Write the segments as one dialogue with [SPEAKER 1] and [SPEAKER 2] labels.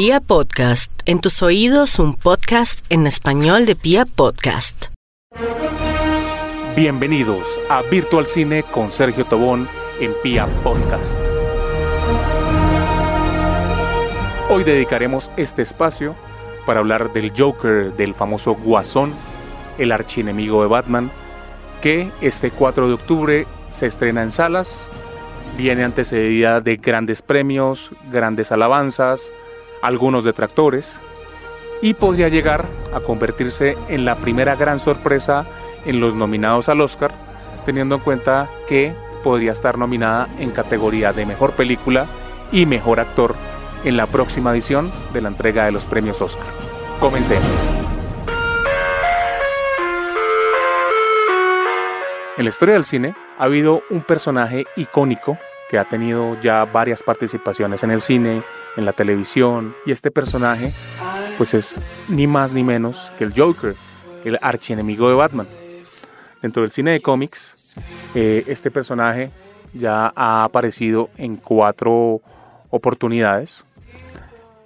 [SPEAKER 1] Pia Podcast, en tus oídos un podcast en español de Pia Podcast.
[SPEAKER 2] Bienvenidos a Virtual Cine con Sergio Tobón en Pia Podcast. Hoy dedicaremos este espacio para hablar del Joker, del famoso Guasón, el archienemigo de Batman, que este 4 de octubre se estrena en salas, viene antecedida de grandes premios, grandes alabanzas, algunos detractores, y podría llegar a convertirse en la primera gran sorpresa en los nominados al Oscar, teniendo en cuenta que podría estar nominada en categoría de mejor película y mejor actor en la próxima edición de la entrega de los premios Oscar. Comencemos. En la historia del cine ha habido un personaje icónico que ha tenido ya varias participaciones en el cine, en la televisión, y este personaje pues es ni más ni menos que el Joker, el archienemigo de Batman. Dentro del cine de cómics, eh, este personaje ya ha aparecido en cuatro oportunidades.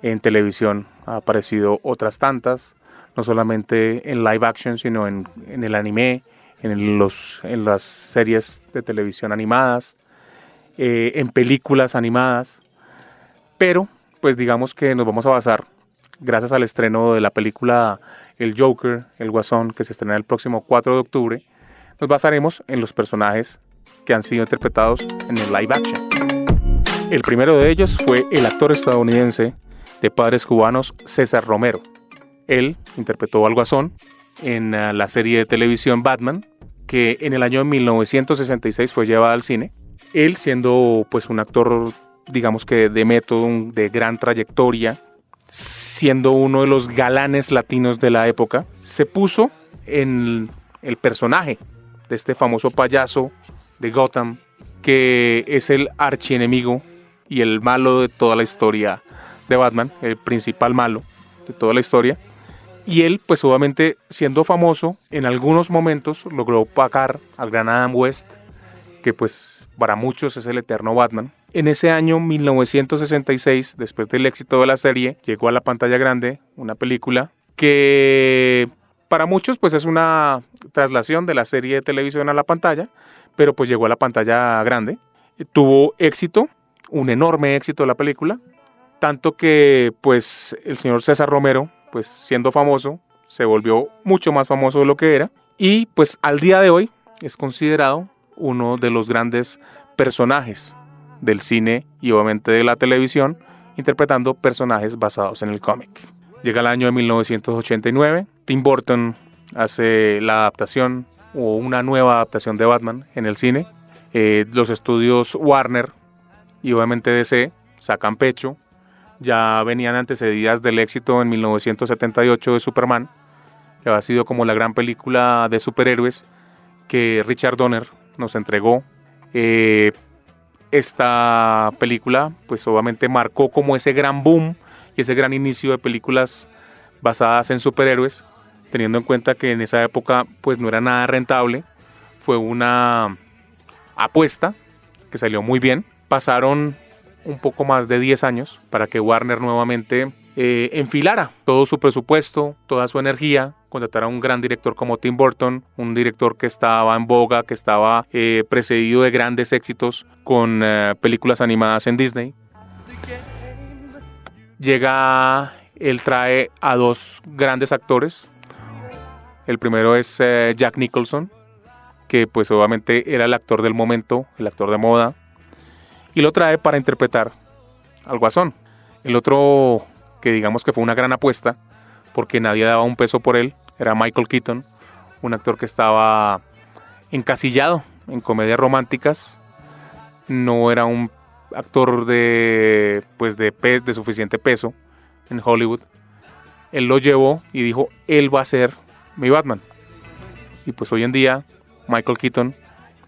[SPEAKER 2] En televisión ha aparecido otras tantas, no solamente en live action, sino en, en el anime, en, los, en las series de televisión animadas, eh, en películas animadas, pero pues digamos que nos vamos a basar, gracias al estreno de la película El Joker, El Guasón, que se estrena el próximo 4 de octubre, nos basaremos en los personajes que han sido interpretados en el live action. El primero de ellos fue el actor estadounidense de padres cubanos César Romero. Él interpretó al Guasón en eh, la serie de televisión Batman, que en el año 1966 fue llevada al cine él siendo pues un actor digamos que de método, de gran trayectoria, siendo uno de los galanes latinos de la época, se puso en el personaje de este famoso payaso de Gotham, que es el archienemigo y el malo de toda la historia de Batman, el principal malo de toda la historia. Y él, pues obviamente siendo famoso, en algunos momentos logró pagar al gran Adam West, que pues para muchos es el eterno Batman. En ese año 1966, después del éxito de la serie, llegó a la pantalla grande una película que para muchos pues es una traslación de la serie de televisión a la pantalla, pero pues llegó a la pantalla grande. Tuvo éxito, un enorme éxito la película, tanto que pues el señor César Romero, pues siendo famoso, se volvió mucho más famoso de lo que era y pues al día de hoy es considerado uno de los grandes personajes del cine y obviamente de la televisión, interpretando personajes basados en el cómic. Llega el año de 1989, Tim Burton hace la adaptación o una nueva adaptación de Batman en el cine. Eh, los estudios Warner y obviamente DC sacan pecho. Ya venían antecedidas del éxito en 1978 de Superman, que ha sido como la gran película de superhéroes que Richard Donner nos entregó. Eh, esta película, pues obviamente marcó como ese gran boom y ese gran inicio de películas basadas en superhéroes, teniendo en cuenta que en esa época pues no era nada rentable, fue una apuesta que salió muy bien. Pasaron un poco más de 10 años para que Warner nuevamente eh, enfilara todo su presupuesto, toda su energía, contratar a un gran director como Tim Burton, un director que estaba en boga, que estaba eh, precedido de grandes éxitos con eh, películas animadas en Disney. Llega, él trae a dos grandes actores. El primero es Jack Nicholson, que pues obviamente era el actor del momento, el actor de moda, y lo trae para interpretar al Guasón. El otro que digamos que fue una gran apuesta, porque nadie daba un peso por él, era Michael Keaton, un actor que estaba encasillado en comedias románticas, no era un actor de pues de, de suficiente peso en Hollywood. Él lo llevó y dijo, él va a ser mi Batman. Y pues hoy en día Michael Keaton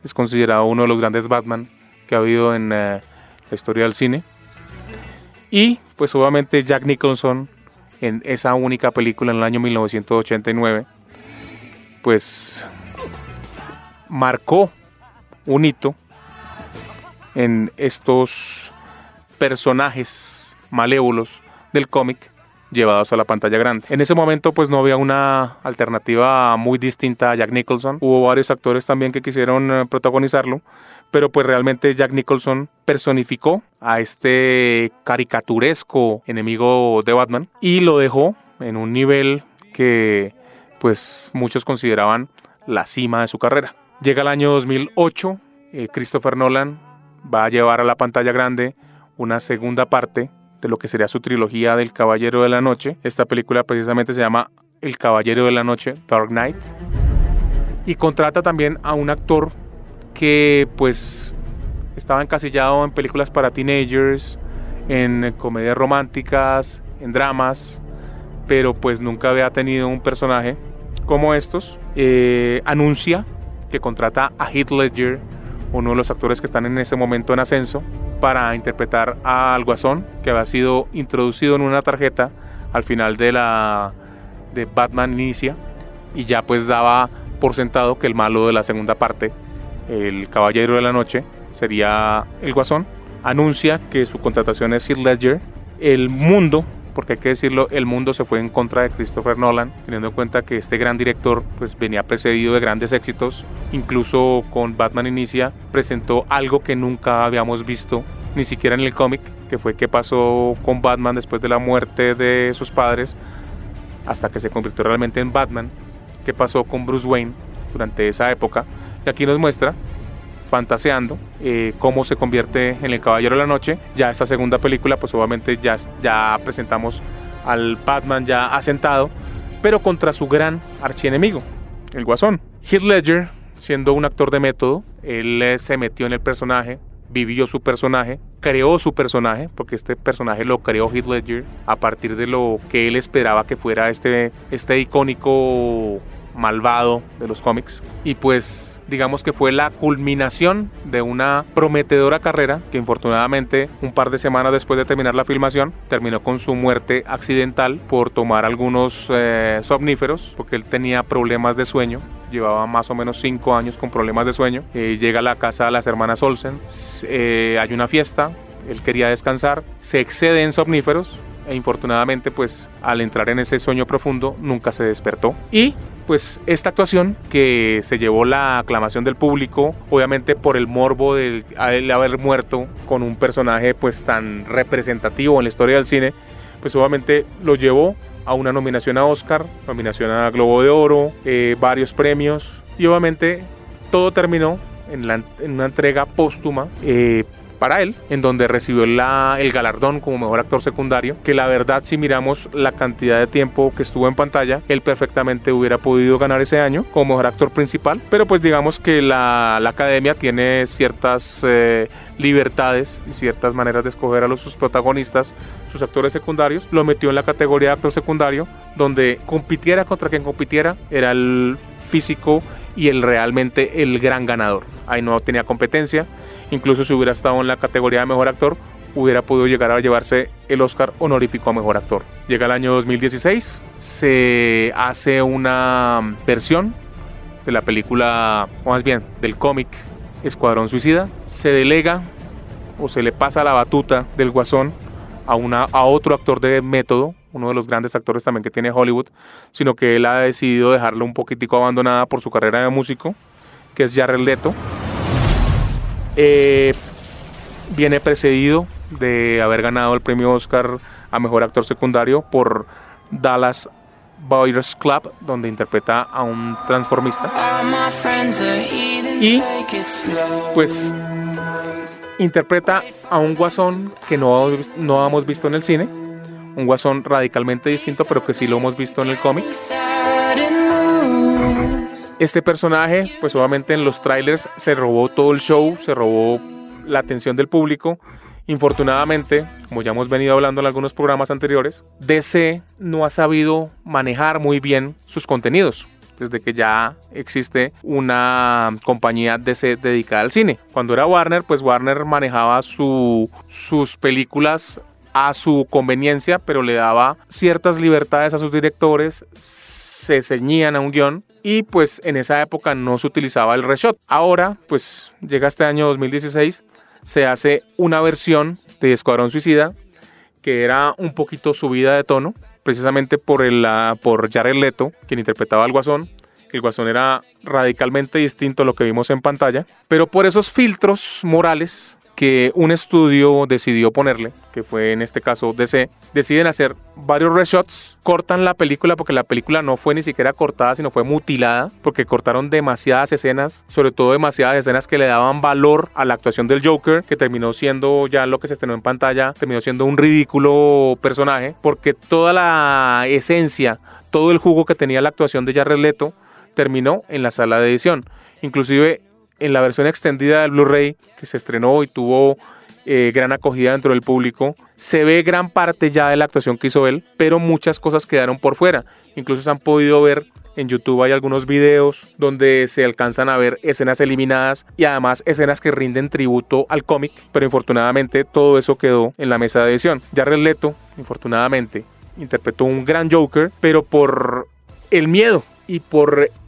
[SPEAKER 2] es considerado uno de los grandes Batman que ha habido en eh, la historia del cine. Y pues obviamente Jack Nicholson en esa única película en el año 1989, pues marcó un hito en estos personajes malévolos del cómic llevados a la pantalla grande. En ese momento pues no había una alternativa muy distinta a Jack Nicholson. Hubo varios actores también que quisieron eh, protagonizarlo, pero pues realmente Jack Nicholson personificó a este caricaturesco enemigo de Batman y lo dejó en un nivel que pues muchos consideraban la cima de su carrera. Llega el año 2008, eh, Christopher Nolan va a llevar a la pantalla grande una segunda parte de lo que sería su trilogía del Caballero de la Noche. Esta película precisamente se llama El Caballero de la Noche, Dark Knight. Y contrata también a un actor que pues estaba encasillado en películas para teenagers, en comedias románticas, en dramas, pero pues nunca había tenido un personaje como estos. Eh, anuncia que contrata a Heath Ledger, uno de los actores que están en ese momento en ascenso, para interpretar al Guasón, que había sido introducido en una tarjeta al final de la de Batman Inicia y ya pues daba por sentado que el malo de la segunda parte, el Caballero de la Noche, sería el Guasón. Anuncia que su contratación es Heath Ledger. El mundo porque hay que decirlo, el mundo se fue en contra de Christopher Nolan, teniendo en cuenta que este gran director pues venía precedido de grandes éxitos, incluso con Batman Inicia presentó algo que nunca habíamos visto ni siquiera en el cómic, que fue qué pasó con Batman después de la muerte de sus padres, hasta que se convirtió realmente en Batman, qué pasó con Bruce Wayne durante esa época, y aquí nos muestra fantaseando eh, cómo se convierte en el Caballero de la Noche. Ya esta segunda película, pues obviamente ya, ya presentamos al Batman ya asentado, pero contra su gran archienemigo, el Guasón. Heath Ledger, siendo un actor de método, él eh, se metió en el personaje, vivió su personaje, creó su personaje, porque este personaje lo creó Heath Ledger a partir de lo que él esperaba que fuera este, este icónico malvado de los cómics. Y pues digamos que fue la culminación de una prometedora carrera que infortunadamente un par de semanas después de terminar la filmación terminó con su muerte accidental por tomar algunos eh, somníferos porque él tenía problemas de sueño llevaba más o menos cinco años con problemas de sueño. Eh, llega a la casa de las hermanas Olsen, eh, hay una fiesta, él quería descansar, se excede en somníferos e infortunadamente pues al entrar en ese sueño profundo nunca se despertó. Y pues esta actuación que se llevó la aclamación del público, obviamente por el morbo de haber muerto con un personaje pues tan representativo en la historia del cine, pues obviamente lo llevó a una nominación a Oscar, nominación a Globo de Oro, eh, varios premios y obviamente todo terminó en, en una entrega póstuma eh, para él, en donde recibió el galardón como mejor actor secundario, que la verdad si miramos la cantidad de tiempo que estuvo en pantalla, él perfectamente hubiera podido ganar ese año como mejor actor principal, pero pues digamos que la, la academia tiene ciertas eh, libertades y ciertas maneras de escoger a los sus protagonistas, sus actores secundarios, lo metió en la categoría de actor secundario, donde compitiera contra quien compitiera, era el físico y el realmente el gran ganador. Ahí no tenía competencia, incluso si hubiera estado en la categoría de mejor actor, hubiera podido llegar a llevarse el Oscar honorífico a mejor actor. Llega el año 2016, se hace una versión de la película, o más bien del cómic Escuadrón Suicida, se delega o se le pasa la batuta del guasón a, una, a otro actor de método, uno de los grandes actores también que tiene Hollywood, sino que él ha decidido dejarlo un poquitico abandonada por su carrera de músico, que es Jared Leto. Eh, viene precedido de haber ganado el premio Oscar a Mejor Actor Secundario por Dallas Boyers Club, donde interpreta a un transformista. Y pues interpreta a un guasón que no, no hemos visto en el cine, un guasón radicalmente distinto, pero que sí lo hemos visto en el cómic. Este personaje, pues obviamente en los trailers se robó todo el show, se robó la atención del público. Infortunadamente, como ya hemos venido hablando en algunos programas anteriores, DC no ha sabido manejar muy bien sus contenidos desde que ya existe una compañía DC dedicada al cine. Cuando era Warner, pues Warner manejaba sus películas a su conveniencia, pero le daba ciertas libertades a sus directores, se ceñían a un guion y pues en esa época no se utilizaba el reshot. Ahora, pues llega este año 2016, se hace una versión de Escuadrón Suicida que era un poquito subida de tono, precisamente por, el, por Jared Leto, quien interpretaba al Guasón. El Guasón era radicalmente distinto a lo que vimos en pantalla, pero por esos filtros morales que un estudio decidió ponerle, que fue en este caso DC, deciden hacer varios reshots, cortan la película porque la película no fue ni siquiera cortada, sino fue mutilada, porque cortaron demasiadas escenas, sobre todo demasiadas escenas que le daban valor a la actuación del Joker, que terminó siendo ya lo que se estrenó en pantalla, terminó siendo un ridículo personaje, porque toda la esencia, todo el jugo que tenía la actuación de Jared Leto terminó en la sala de edición. Inclusive en la versión extendida del Blu-ray que se estrenó y tuvo eh, gran acogida dentro del público, se ve gran parte ya de la actuación que hizo él, pero muchas cosas quedaron por fuera. Incluso se han podido ver en YouTube hay algunos videos donde se alcanzan a ver escenas eliminadas y además escenas que rinden tributo al cómic, pero infortunadamente todo eso quedó en la mesa de edición. Jared Leto, infortunadamente, interpretó un gran Joker, pero por el miedo y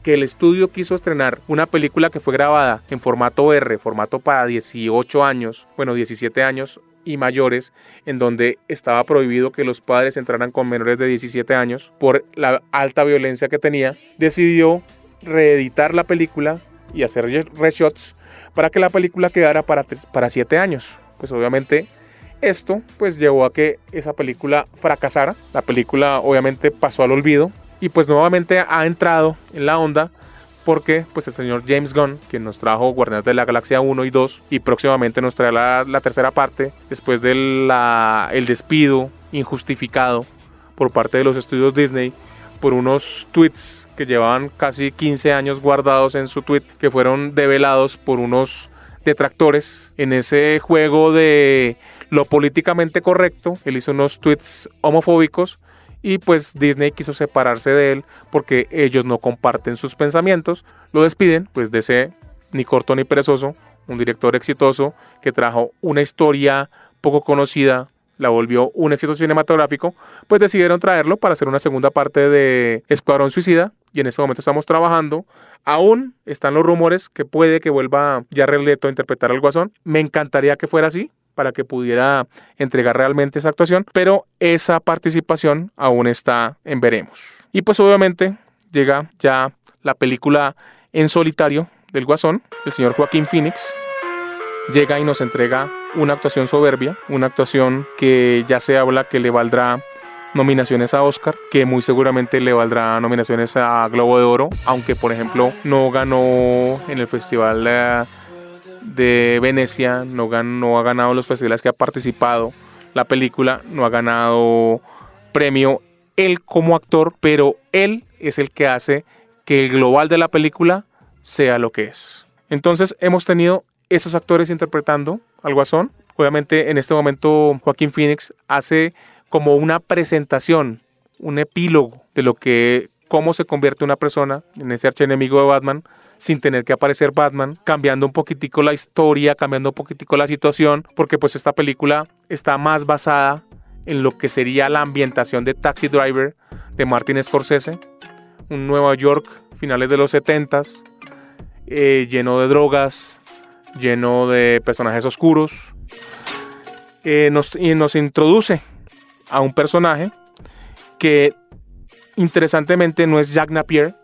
[SPEAKER 2] porque el estudio quiso estrenar una película que fue grabada en formato R, formato para 18 años, bueno, 17 años y mayores, en donde estaba prohibido que los padres entraran con menores de 17 años por la alta violencia que tenía, decidió reeditar la película y hacer reshots para que la película quedara para, para 7 años. Pues obviamente esto pues llevó a que esa película fracasara. La película obviamente pasó al olvido, y pues nuevamente ha entrado en la onda porque pues el señor James Gunn, quien nos trajo Guardianes de la Galaxia 1 y 2 y próximamente nos traerá la, tercera parte después del el despido injustificado por parte de los estudios Disney por unos tweets que llevaban casi 15 años guardados en su tweet que fueron develados por unos detractores en ese juego de lo políticamente correcto. Él hizo unos tweets homofóbicos y pues Disney quiso separarse de él porque ellos no comparten sus pensamientos. Lo despiden, pues DC, ni corto ni perezoso, un director exitoso que trajo una historia poco conocida, la volvió un éxito cinematográfico, pues decidieron traerlo para hacer una segunda parte de Escuadrón Suicida y en este momento estamos trabajando. Aún están los rumores que puede que vuelva Jared Leto a interpretar al Guasón. Me encantaría que fuera así, para que pudiera entregar realmente esa actuación, pero esa participación aún está en veremos. Y pues obviamente llega ya la película en solitario del Guasón, el señor Joaquín Phoenix, llega y nos entrega una actuación soberbia, una actuación que ya se habla que le valdrá nominaciones a Oscar, que muy seguramente le valdrá nominaciones a Globo de Oro, aunque por ejemplo no ganó en el festival eh, de Venecia, no, no ha ganado los festivales que ha participado. La película no ha ganado premio él como actor, pero él es el que hace que el global de la película sea lo que es. Entonces hemos tenido esos actores interpretando al Guasón. Obviamente en este momento Joaquín Phoenix hace como una presentación, un epílogo de lo que cómo se convierte una persona en ese archienemigo de Batman sin tener que aparecer Batman, cambiando un poquitico la historia, cambiando un poquitico la situación, porque pues esta película está más basada en lo que sería la ambientación de Taxi Driver de Martin Scorsese, un Nueva York finales de los 70s, eh, lleno de drogas, lleno de personajes oscuros, eh, y nos introduce a un personaje que interesantemente no es Jack Napier,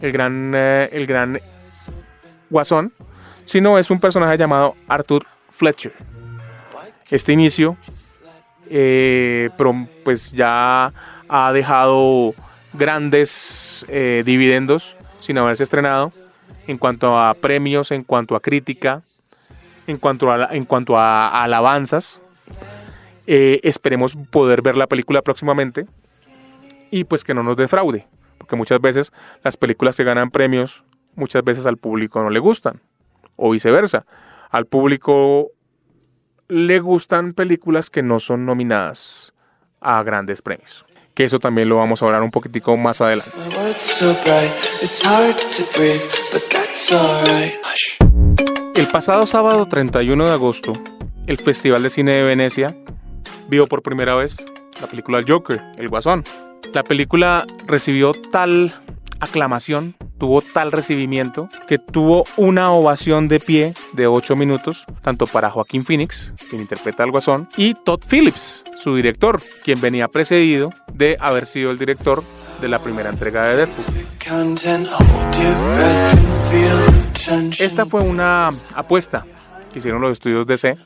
[SPEAKER 2] el gran, eh, el gran Guasón, sino es un personaje llamado Arthur Fletcher. Este inicio, eh, pues ya ha dejado grandes eh, dividendos sin haberse estrenado en cuanto a premios, en cuanto a crítica, en cuanto a, en cuanto a, alabanzas. Eh, esperemos poder ver la película próximamente y pues que no nos defraude, porque muchas veces las películas que ganan premios muchas veces al público no le gustan, o viceversa. Al público le gustan películas que no son nominadas a grandes premios. Que eso también lo vamos a hablar un poquitico más adelante. El pasado sábado 31 de agosto, el Festival de Cine de Venecia vio por primera vez la película Joker, El Guasón. La película recibió tal aclamación tuvo tal recibimiento que tuvo una ovación de pie de 8 minutos, tanto para Joaquín Phoenix, quien interpreta al Guasón, y Todd Phillips, su director, quien venía precedido de haber sido el director de la primera entrega de Deadpool. Esta fue una apuesta que hicieron los estudios DC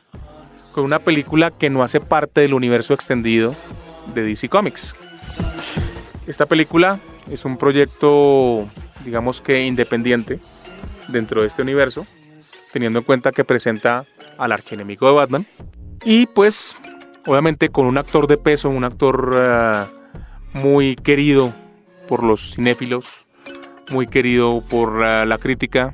[SPEAKER 2] con una película que no hace parte del universo extendido de DC Comics. Esta película es un proyecto, digamos que independiente dentro de este universo, teniendo en cuenta que presenta al archienemigo de Batman. Y pues obviamente con un actor de peso, un actor eh, muy querido por los cinéfilos, muy querido por eh, la crítica,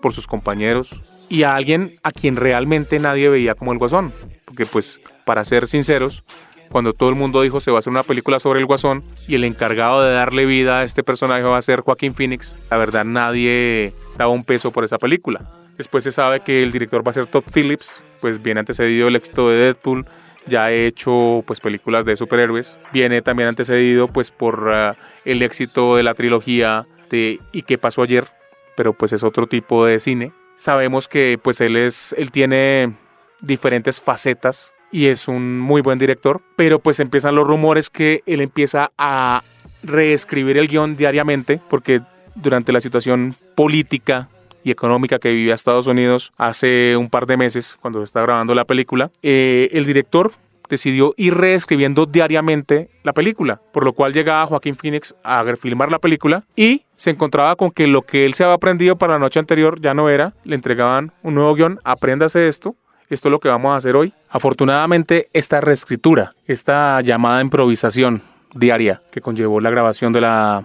[SPEAKER 2] por sus compañeros y a alguien a quien realmente nadie veía como el guasón, porque pues para ser sinceros, cuando todo el mundo dijo se va a hacer una película sobre el Guasón y el encargado de darle vida a este personaje va a ser Joaquín Phoenix, la verdad nadie daba un peso por esa película. Después se sabe que el director va a ser Todd Phillips, pues viene antecedido el éxito de Deadpool, ya ha hecho pues películas de superhéroes, viene también antecedido pues por uh, el éxito de la trilogía de ¿Y qué pasó ayer? Pero pues es otro tipo de cine. Sabemos que pues él es él tiene diferentes facetas y es un muy buen director, pero pues empiezan los rumores que él empieza a reescribir el guion diariamente porque durante la situación política y económica que vivía Estados Unidos hace un par de meses, cuando se está grabando la película, eh, el director decidió ir reescribiendo diariamente la película, por lo cual llegaba Joaquín Phoenix a filmar la película y se encontraba con que lo que él se había aprendido para la noche anterior ya no era, le entregaban un nuevo guion, apréndase esto, esto es lo que vamos a hacer hoy. Afortunadamente, esta reescritura, esta llamada improvisación diaria que conllevó la grabación de la,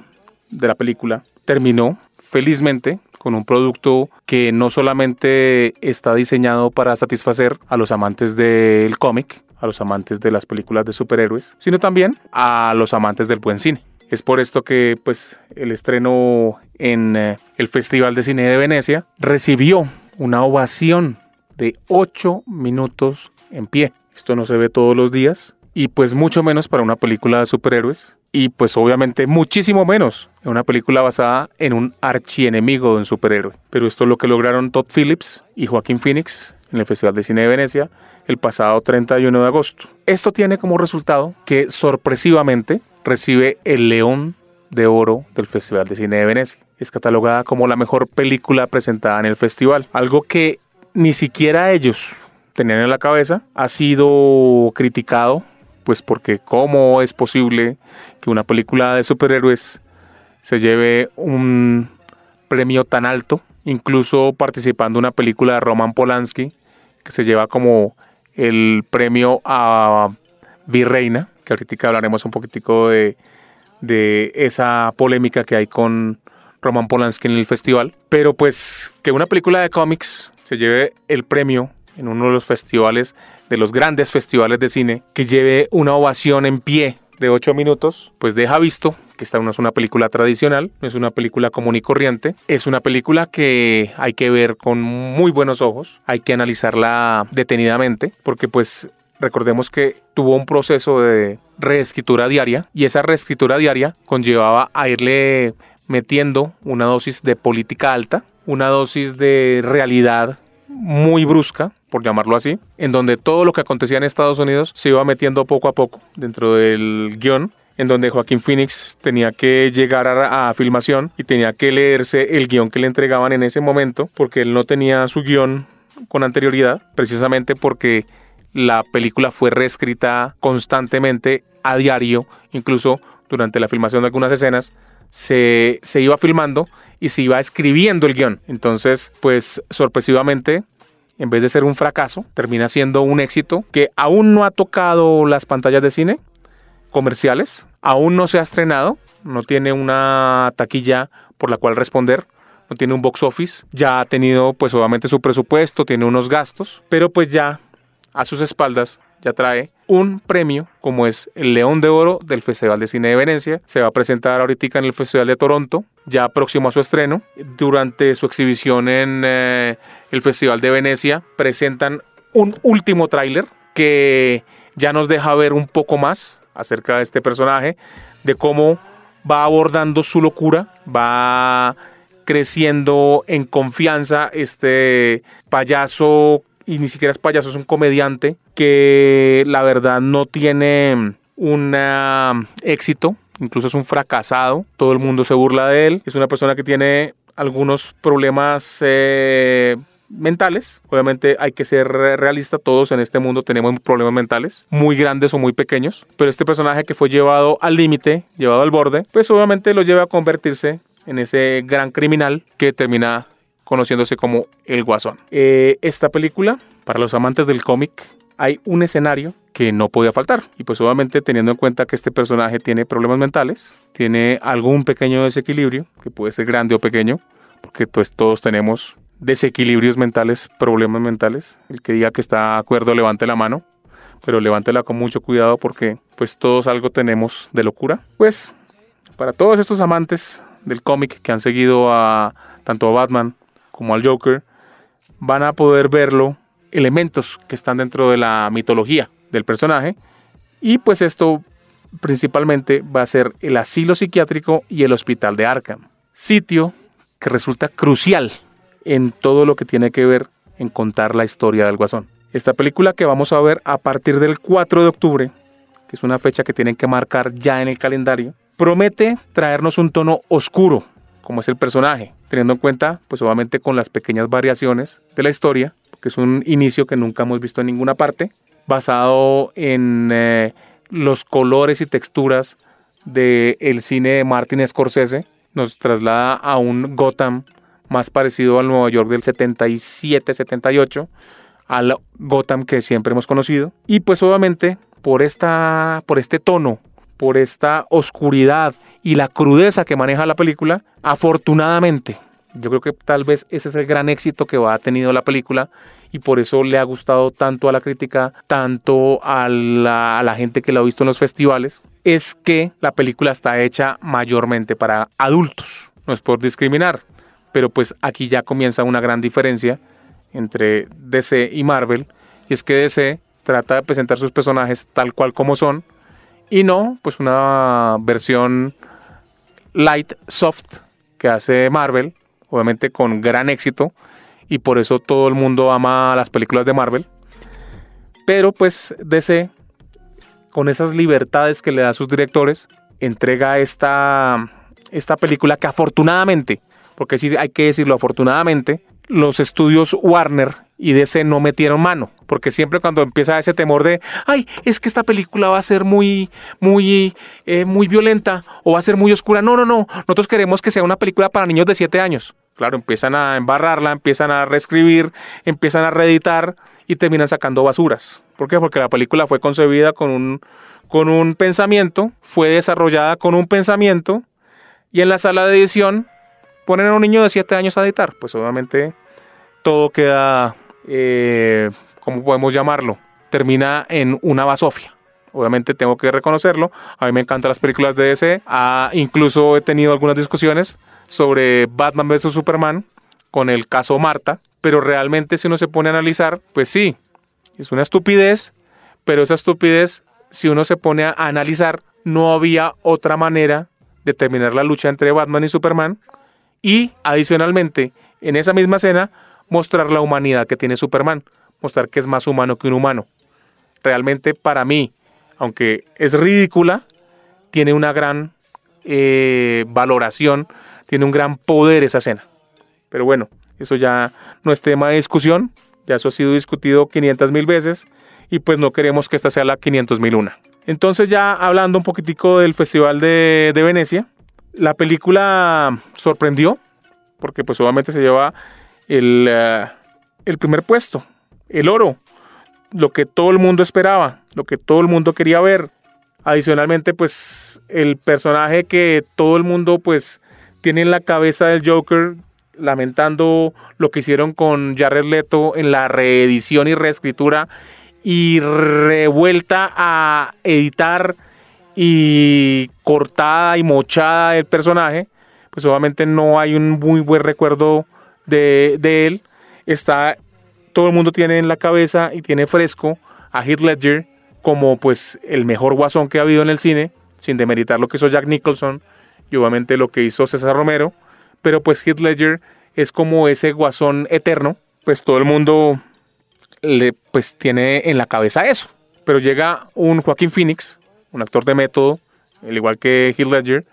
[SPEAKER 2] de la película, terminó felizmente con un producto que no solamente está diseñado para satisfacer a los amantes del cómic, a los amantes de las películas de superhéroes, sino también a los amantes del buen cine. Es por esto que pues el estreno en eh, el Festival de Cine de Venecia recibió una ovación de 8 minutos en pie. Esto no se ve todos los días y pues mucho menos para una película de superhéroes y pues obviamente muchísimo menos en una película basada en un archienemigo de un superhéroe. Pero esto es lo que lograron Todd Phillips y Joaquín Phoenix en el Festival de Cine de Venecia el pasado 31 de agosto. Esto tiene como resultado que sorpresivamente recibe el León de Oro del Festival de Cine de Venecia. Es catalogada como la mejor película presentada en el festival, algo que ni siquiera ellos tenían en la cabeza, ha sido criticado, pues porque cómo es posible que una película de superhéroes se lleve un premio tan alto, incluso participando en una película de Roman Polanski, que se lleva como el premio a Virreina, que ahorita hablaremos un poquitico de, de esa polémica que hay con Roman Polanski en el festival, pero pues que una película de cómics se lleve el premio en uno de los festivales, de los grandes festivales de cine, que lleve una ovación en pie de 8 minutos, pues deja visto que esta no es una película tradicional, no es una película común y corriente, es una película que hay que ver con muy buenos ojos, hay que analizarla detenidamente, porque pues recordemos que tuvo un proceso de reescritura diaria y esa reescritura diaria conllevaba a irle metiendo una dosis de política alta, una dosis de realidad muy brusca, por llamarlo así, en donde todo lo que acontecía en Estados Unidos se iba metiendo poco a poco dentro del guion, en donde Joaquín Phoenix tenía que llegar a, filmación y tenía que leerse el guion que le entregaban en ese momento, porque él no tenía su guion con anterioridad, precisamente porque la película fue reescrita constantemente a diario, incluso durante la filmación de algunas escenas, se, se iba filmando y se iba escribiendo el guion. Entonces, pues sorpresivamente, en vez de ser un fracaso, termina siendo un éxito que aún no ha tocado las pantallas de cine comerciales, aún no se ha estrenado, no tiene una taquilla por la cual responder, no tiene un box office, ya ha tenido pues obviamente su presupuesto, tiene unos gastos, pero pues ya a sus espaldas ya trae un premio como es el León de Oro del Festival de Cine de Venecia. Se va a presentar ahorita en el Festival de Toronto, ya próximo a su estreno. Durante su exhibición en eh, el Festival de Venecia presentan un último tráiler que ya nos deja ver un poco más acerca de este personaje, de cómo va abordando su locura, va creciendo en confianza este payaso, y ni siquiera es payaso, es un comediante que la verdad no tiene un éxito, incluso es un fracasado, todo el mundo se burla de él, es una persona que tiene algunos problemas eh, mentales. Obviamente hay que ser realista, todos en este mundo tenemos problemas mentales, muy grandes o muy pequeños, pero este personaje que fue llevado al límite, llevado al borde, pues obviamente lo lleva a convertirse en ese gran criminal que termina conociéndose como el Guasón. Eh, esta película, para los amantes del cómic, hay un escenario que no podía faltar. Y pues obviamente teniendo en cuenta que este personaje tiene problemas mentales, tiene algún pequeño desequilibrio, que puede ser grande o pequeño, porque pues todos tenemos desequilibrios mentales, problemas mentales. El que diga que está acuerdo, levante la mano, pero levántela con mucho cuidado porque pues todos algo tenemos de locura. Pues para todos estos amantes del cómic que han seguido a tanto a Batman como al Joker, van a poder verlo elementos que están dentro de la mitología del personaje y pues esto principalmente va a ser el asilo psiquiátrico y el hospital de Arkham, sitio que resulta crucial en todo lo que tiene que ver en contar la historia del Guasón. Esta película que vamos a ver a partir del 4 de octubre, que es una fecha que tienen que marcar ya en el calendario, promete traernos un tono oscuro, como es el personaje, teniendo en cuenta, pues obviamente con las pequeñas variaciones de la historia, que es un inicio que nunca hemos visto en ninguna parte, basado en eh, los colores y texturas del el cine de Martin Scorsese, nos traslada a un Gotham más parecido al Nueva York del 77-78, al Gotham que siempre hemos conocido. Y pues obviamente por, esta, por este tono, por esta oscuridad y la crudeza que maneja la película, afortunadamente, yo creo que tal vez ese es el gran éxito que ha tenido la película y por eso le ha gustado tanto a la crítica, tanto a la, a la gente que la ha visto en los festivales, es que la película está hecha mayormente para adultos. No es por discriminar, pero pues aquí ya comienza una gran diferencia entre DC y Marvel, y es que DC trata de presentar sus personajes tal cual como son, y no pues una versión light, soft que hace Marvel, obviamente con gran éxito, y por eso todo el mundo ama las películas de Marvel. Pero pues DC, con esas libertades que le da a sus directores, entrega esta, esta película que afortunadamente porque sí hay que decirlo afortunadamente, los estudios Warner y DC no metieron mano, porque siempre cuando empieza ese temor de, ay, es que esta película va a ser muy, muy, eh, muy violenta o va a ser muy oscura. No, no, no, nosotros queremos que sea una película para niños de 7 años. Claro, empiezan a embarrarla, empiezan a reescribir, empiezan a reeditar y terminan sacando basuras. ¿Por qué? Porque la película fue concebida con un, con un pensamiento, fue desarrollada con un pensamiento y en la sala de edición poner a un niño de 7 años a editar, pues obviamente todo queda, eh, ¿cómo podemos llamarlo? Termina en una basofia. Obviamente tengo que reconocerlo. A mí me encantan las películas de DC. Ah, incluso he tenido algunas discusiones sobre Batman vs. Superman con el caso Marta. Pero realmente si uno se pone a analizar, pues sí, es una estupidez. Pero esa estupidez, si uno se pone a analizar, no había otra manera de terminar la lucha entre Batman y Superman y adicionalmente, en esa misma escena, mostrar la humanidad que tiene Superman, mostrar que es más humano que un humano. Realmente para mí, aunque es ridícula, tiene una gran eh, valoración, tiene un gran poder esa escena. Pero bueno, eso ya no es tema de discusión, ya eso ha sido discutido 500 mil veces y pues no queremos que esta sea la 500 mil una. Entonces ya hablando un poquitico del Festival de, de Venecia, la película sorprendió porque pues obviamente se lleva el, eh, el primer puesto, el oro, lo que todo el mundo esperaba, lo que todo el mundo quería ver. Adicionalmente pues el personaje que todo el mundo pues tiene en la cabeza del Joker lamentando lo que hicieron con Jared Leto en la reedición y reescritura y revuelta a editar y cortada y mochada el personaje, pues obviamente no hay un muy buen recuerdo de, él. Está, todo el mundo tiene en la cabeza y tiene fresco a Heath Ledger como pues el mejor guasón que ha habido en el cine, sin demeritar lo que hizo Jack Nicholson y obviamente lo que hizo César Romero, pero pues Heath Ledger es como ese guasón eterno, pues todo el mundo le pues tiene en la cabeza eso. Pero llega un Joaquín Phoenix, un actor de método, al igual que Heath Ledger,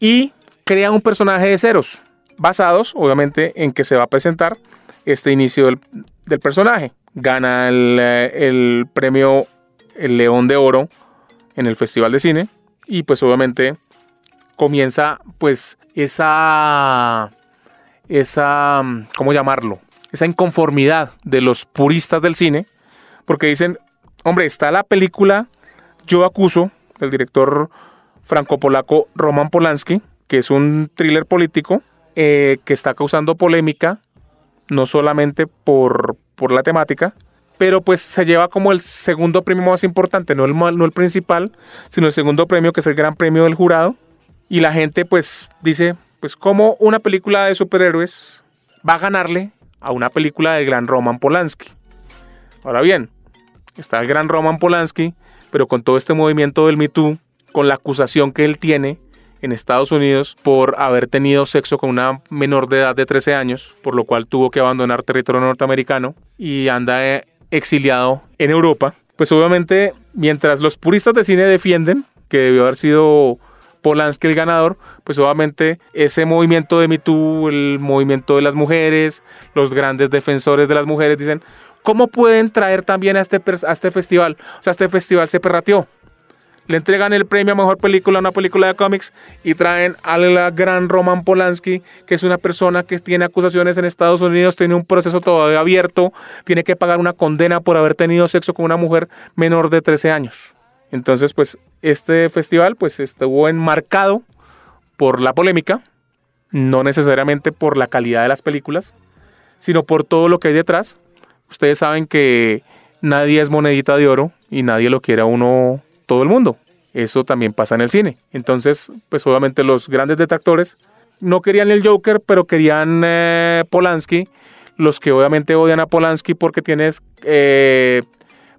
[SPEAKER 2] y crea un personaje de ceros, basados obviamente en que se va a presentar este inicio del, personaje. Gana el, eh, el premio el León de Oro en el Festival de Cine y pues obviamente comienza pues esa esa cómo llamarlo esa inconformidad de los puristas del cine porque dicen hombre está la película Yo acuso del director franco-polaco Roman Polanski que es un thriller político eh, que está causando polémica no solamente por, por la temática pero pues se lleva como el segundo premio más importante, no el, no el principal, sino el segundo premio que es el gran premio del jurado. Y la gente pues dice, pues como una película de superhéroes va a ganarle a una película del gran Roman Polanski. Ahora bien, está el gran Roman Polanski, pero con todo este movimiento del Me Too, con la acusación que él tiene en Estados Unidos por haber tenido sexo con una menor de edad de 13 años, por lo cual tuvo que abandonar territorio norteamericano y anda eh, exiliado en Europa, pues obviamente mientras los puristas de cine defienden que debió haber sido Polanski el ganador, pues obviamente ese movimiento de Me Too, el movimiento de las mujeres, los grandes defensores de las mujeres dicen, ¿cómo pueden traer también a este, a este festival? O sea, este festival se perrateó le entregan el premio a mejor película a una película de cómics y traen al gran Roman Polanski, que es una persona que tiene acusaciones en Estados Unidos, tiene un proceso todavía abierto, tiene que pagar una condena por haber tenido sexo con una mujer menor de 13 años. Entonces, pues este festival pues estuvo enmarcado por la polémica, no necesariamente por la calidad de las películas, sino por todo lo que hay detrás. Ustedes saben que nadie es monedita de oro y nadie lo quiere a uno todo el mundo. Eso también pasa en el cine. Entonces, pues obviamente los grandes detractores no querían el Joker, pero querían eh, Polanski. Los que obviamente odian a Polanski porque tienes eh,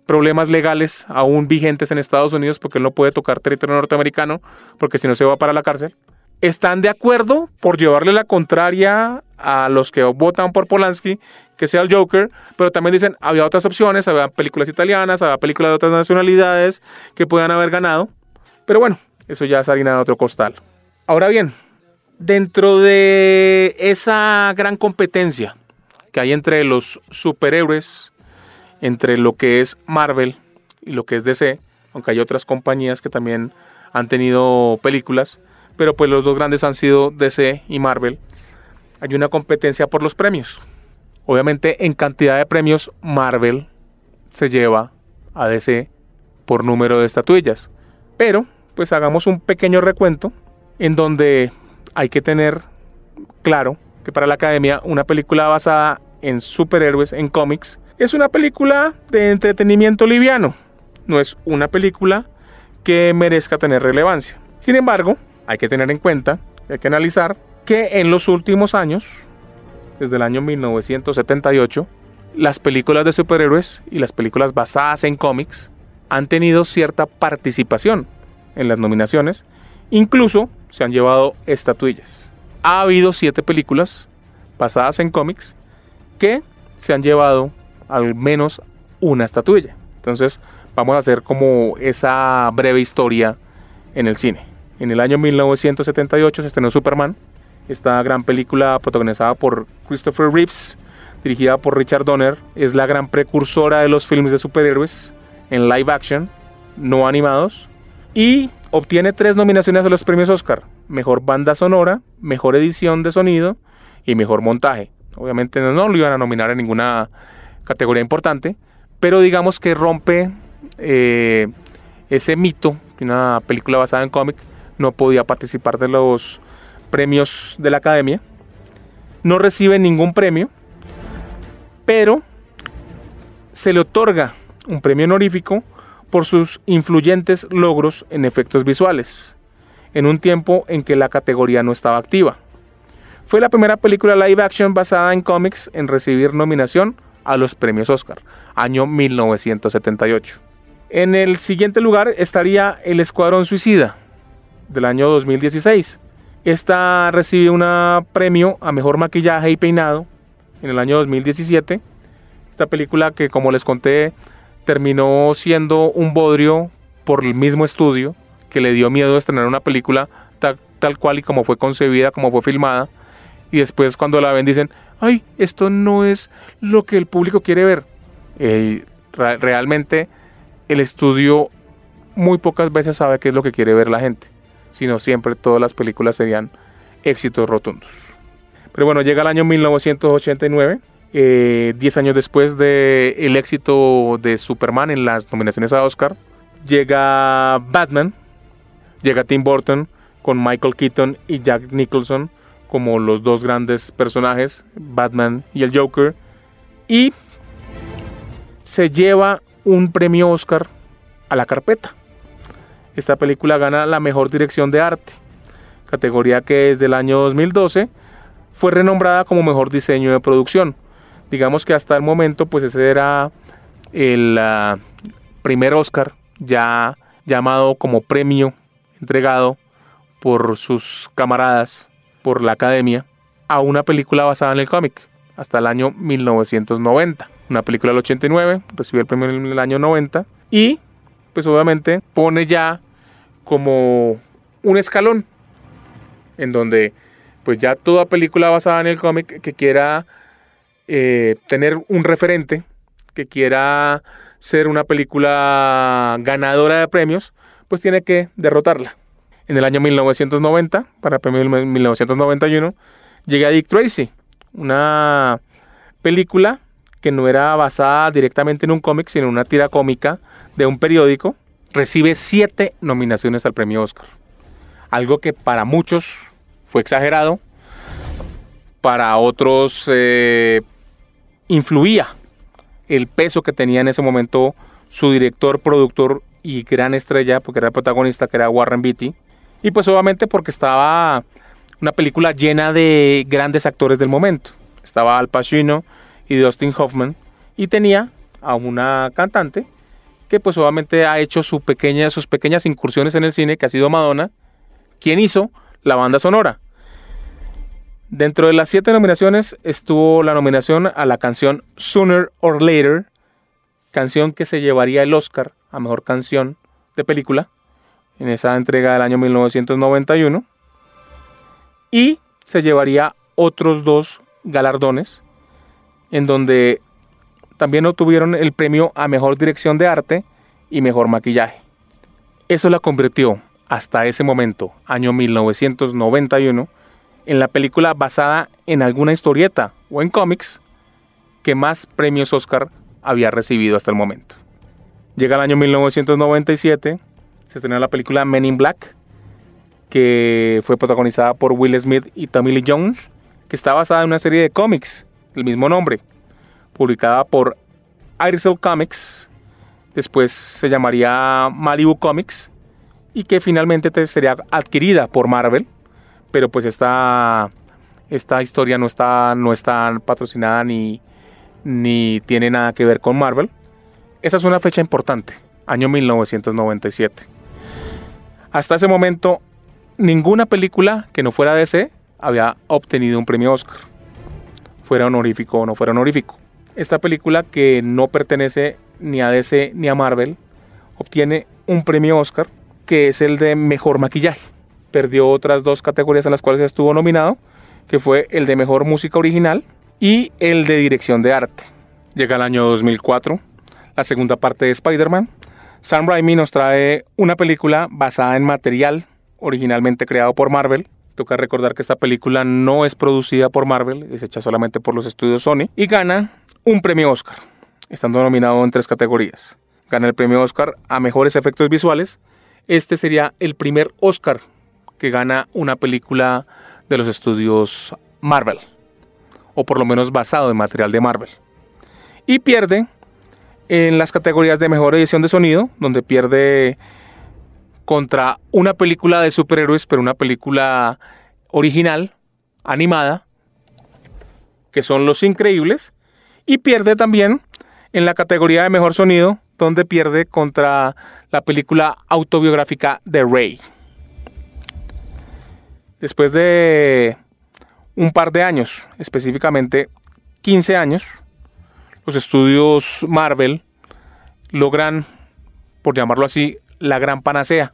[SPEAKER 2] problemas legales aún vigentes en Estados Unidos porque él no puede tocar territorio norteamericano porque si no se va para la cárcel. Están de acuerdo por llevarle la contraria a los que votan por Polanski que sea el Joker, pero también dicen, había otras opciones, había películas italianas, había películas de otras nacionalidades que puedan haber ganado, pero bueno, eso ya es harina de otro costal. Ahora bien, dentro de esa gran competencia que hay entre los superhéroes, entre lo que es Marvel y lo que es DC, aunque hay otras compañías que también han tenido películas, pero pues los dos grandes han sido DC y Marvel, hay una competencia por los premios. Obviamente en cantidad de premios Marvel se lleva a DC por número de estatuillas. Pero pues hagamos un pequeño recuento en donde hay que tener claro que para la academia una película basada en superhéroes, en cómics, es una película de entretenimiento liviano. No es una película que merezca tener relevancia. Sin embargo, hay que tener en cuenta, hay que analizar que en los últimos años desde el año 1978, las películas de superhéroes y las películas basadas en cómics han tenido cierta participación en las nominaciones, incluso se han llevado estatuillas. Ha habido siete películas basadas en cómics que se han llevado al menos una estatuilla. Entonces vamos a hacer como esa breve historia en el cine. En el año 1978 se estrenó Superman, esta gran película protagonizada por Christopher Reeves, dirigida por Richard Donner, es la gran precursora de los filmes de superhéroes en live action, no animados, y obtiene tres nominaciones a los premios Oscar: Mejor banda sonora, Mejor edición de sonido y Mejor montaje. Obviamente no, lo iban a nominar en ninguna categoría importante, pero digamos que rompe eh, ese mito que una película basada en cómic no podía participar de los premios de la academia. No recibe ningún premio, pero se le otorga un premio honorífico por sus influyentes logros en efectos visuales, en un tiempo en que la categoría no estaba activa. Fue la primera película live action basada en cómics en recibir nominación a los premios Oscar, año 1978. En el siguiente lugar estaría El Escuadrón Suicida, del año 2016, Esta recibe un premio a mejor maquillaje y peinado en el año 2017. Esta película que como les conté terminó siendo un bodrio por el mismo estudio que le dio miedo estrenar una película tal, tal cual y como fue concebida, como fue filmada. Y después cuando la ven dicen, ay, esto no es lo que el público quiere ver. Eh, realmente el estudio muy pocas veces sabe qué es lo que quiere ver la gente, sino siempre todas las películas serían éxitos rotundos. Pero bueno, llega el año 1989, 10 eh, años después del el éxito de Superman en las nominaciones a Oscar, llega Batman, llega Tim Burton con Michael Keaton y Jack Nicholson como los dos grandes personajes, Batman y el Joker, y se lleva un premio Oscar a la carpeta. Esta película gana la mejor dirección de arte, categoría que desde el año 2012 fue renombrada como mejor diseño de producción. Digamos que hasta el momento pues ese era el ah, primer Oscar ya llamado como premio entregado por sus camaradas, por la academia, a una película basada en el cómic, hasta el año 1990. Una película del 89, recibió el premio en el año 90 y pues obviamente pone ya como un escalón en donde pues ya toda película basada en el cómic que quiera eh, tener un referente, que quiera ser una película ganadora de premios, pues tiene que derrotarla. En el año 1990, para premio 1991, llega Dick Tracy, una película que no era basada directamente en un cómic, sino en una tira cómica de un periódico, recibe siete nominaciones al premio Oscar. Algo que para muchos fue exagerado, para otros eh, influía el peso que tenía en ese momento su director, productor y gran estrella, porque era el protagonista, que era Warren Beatty. Y pues obviamente porque estaba una película llena de grandes actores del momento. Estaba Al Pacino y Dustin Hoffman. Y tenía a una cantante que pues obviamente ha hecho sus pequeñas incursiones en el cine, que ha sido Madonna, quien hizo la banda sonora. Dentro de las siete nominaciones estuvo la nominación a la canción Sooner or Later, canción que se llevaría el Oscar a Mejor Canción de Película en esa entrega del año 1991. Y se llevaría otros dos galardones en donde también obtuvieron el premio a Mejor Dirección de Arte y Mejor Maquillaje. Eso la convirtió hasta ese momento, año 1991, en la película basada en alguna historieta o en cómics que más premios Oscar había recibido hasta el momento. Llega el año 1997, se estrenó la película Men in Black, que fue protagonizada por Will Smith y Tommy Lee Jones, que está basada en una serie de cómics del mismo nombre, publicada por Irisel Comics, después se llamaría Malibu Comics, y que finalmente sería adquirida por Marvel, pero pues esta, esta historia no está, no está patrocinada ni, ni tiene nada que ver con Marvel. Esa es una fecha importante, año 1997. Hasta ese momento, ninguna película que no fuera DC había obtenido un premio Oscar, fuera honorífico o no fuera honorífico. Esta película que no pertenece ni a DC ni a Marvel obtiene un premio Oscar que es el de mejor maquillaje. Perdió otras dos categorías en las cuales estuvo nominado, que fue el de mejor música original y el de dirección de arte. Llega el año 2004, la segunda parte de Spider-Man. Sam Raimi nos trae una película basada en material originalmente creado por Marvel. Toca recordar que esta película no es producida por Marvel, es hecha solamente por los estudios Sony y gana un premio Oscar, estando nominado en tres categorías. Gana el premio Oscar a mejores efectos visuales. Este sería el primer Oscar que gana una película de los estudios Marvel, o por lo menos basado en material de Marvel. Y pierde en las categorías de mejor edición de sonido, donde pierde contra una película de superhéroes, pero una película original, animada, que son Los Increíbles, y pierde también en la categoría de mejor sonido, donde pierde contra la película autobiográfica de Ray. Después de un par de años, específicamente 15 años, los estudios Marvel logran, por llamarlo así, la gran panacea.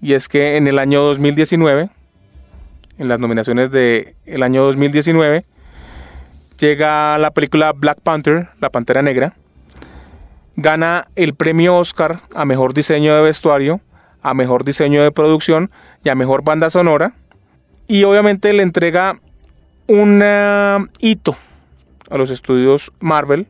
[SPEAKER 2] Y es que en el año 2019, en las nominaciones del el año 2019, llega la película Black Panther, La Pantera Negra, gana el premio Oscar a Mejor Diseño de Vestuario, a Mejor Diseño de Producción y a Mejor Banda Sonora. Y obviamente le entrega un eh, hito a los estudios Marvel,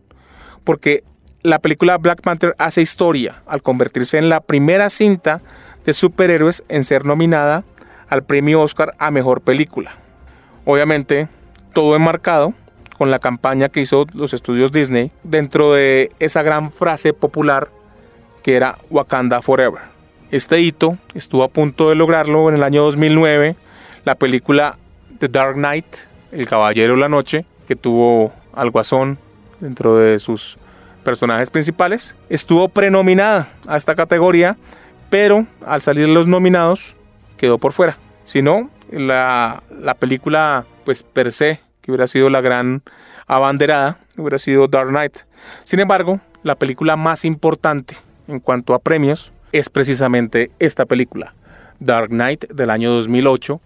[SPEAKER 2] porque la película Black Panther hace historia al convertirse en la primera cinta de superhéroes en ser nominada al premio Oscar a Mejor Película. Obviamente, todo enmarcado con la campaña que hizo los estudios Disney dentro de esa gran frase popular que era Wakanda Forever. Este hito estuvo a punto de lograrlo en el año 2009, la película The Dark Knight, El Caballero de la Noche, que tuvo al Guasón dentro de sus personajes principales, estuvo prenominada a esta categoría, pero al salir los nominados quedó por fuera. Si no, la, la película, pues per se, que hubiera sido la gran abanderada, hubiera sido Dark Knight. Sin embargo, la película más importante en cuanto a premios es precisamente esta película, Dark Knight del año 2008,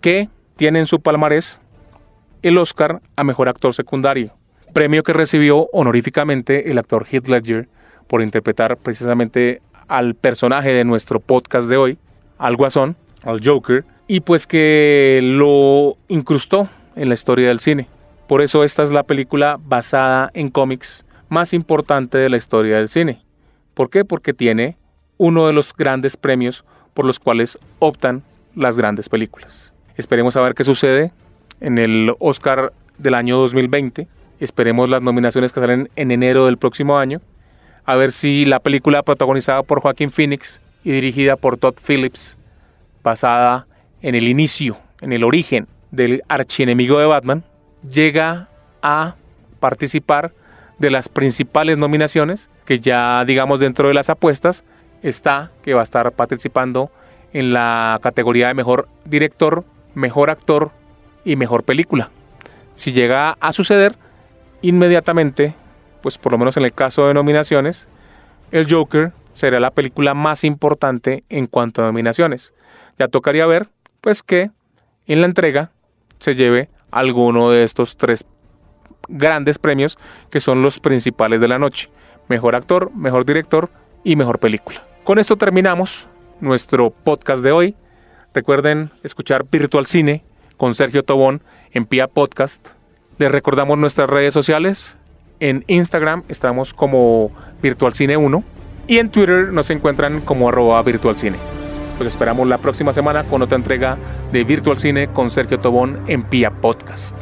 [SPEAKER 2] que tiene en su palmarés el Oscar a Mejor Actor Secundario, premio que recibió honoríficamente el actor Heath Ledger por interpretar precisamente al personaje de nuestro podcast de hoy, al Guasón, al Joker, y pues que lo incrustó en la historia del cine. Por eso esta es la película basada en cómics más importante de la historia del cine. ¿Por qué? Porque tiene uno de los grandes premios por los cuales optan las grandes películas. Esperemos a ver qué sucede en el Oscar del año 2020. Esperemos las nominaciones que salen en enero del próximo año. A ver si la película protagonizada por Joaquín Phoenix y dirigida por Todd Phillips, basada en el inicio, en el origen del archienemigo de Batman, llega a participar de las principales nominaciones, que ya digamos dentro de las apuestas está que va a estar participando en la categoría de mejor director, mejor actor y mejor película. Si llega a suceder, inmediatamente, pues por lo menos en el caso de nominaciones, el Joker será la película más importante en cuanto a nominaciones. Ya tocaría ver, pues que en la entrega se lleve alguno de estos tres grandes premios que son los principales de la noche. Mejor actor, mejor director y mejor película. Con esto terminamos nuestro podcast de hoy. Recuerden escuchar Virtual Cine con Sergio Tobón en Pia Podcast. Les recordamos nuestras redes sociales. En Instagram estamos como Virtual Cine 1 y en Twitter nos encuentran como arroba Virtual Cine. Pues esperamos la próxima semana con otra entrega de Virtual Cine con Sergio Tobón en Pia Podcast.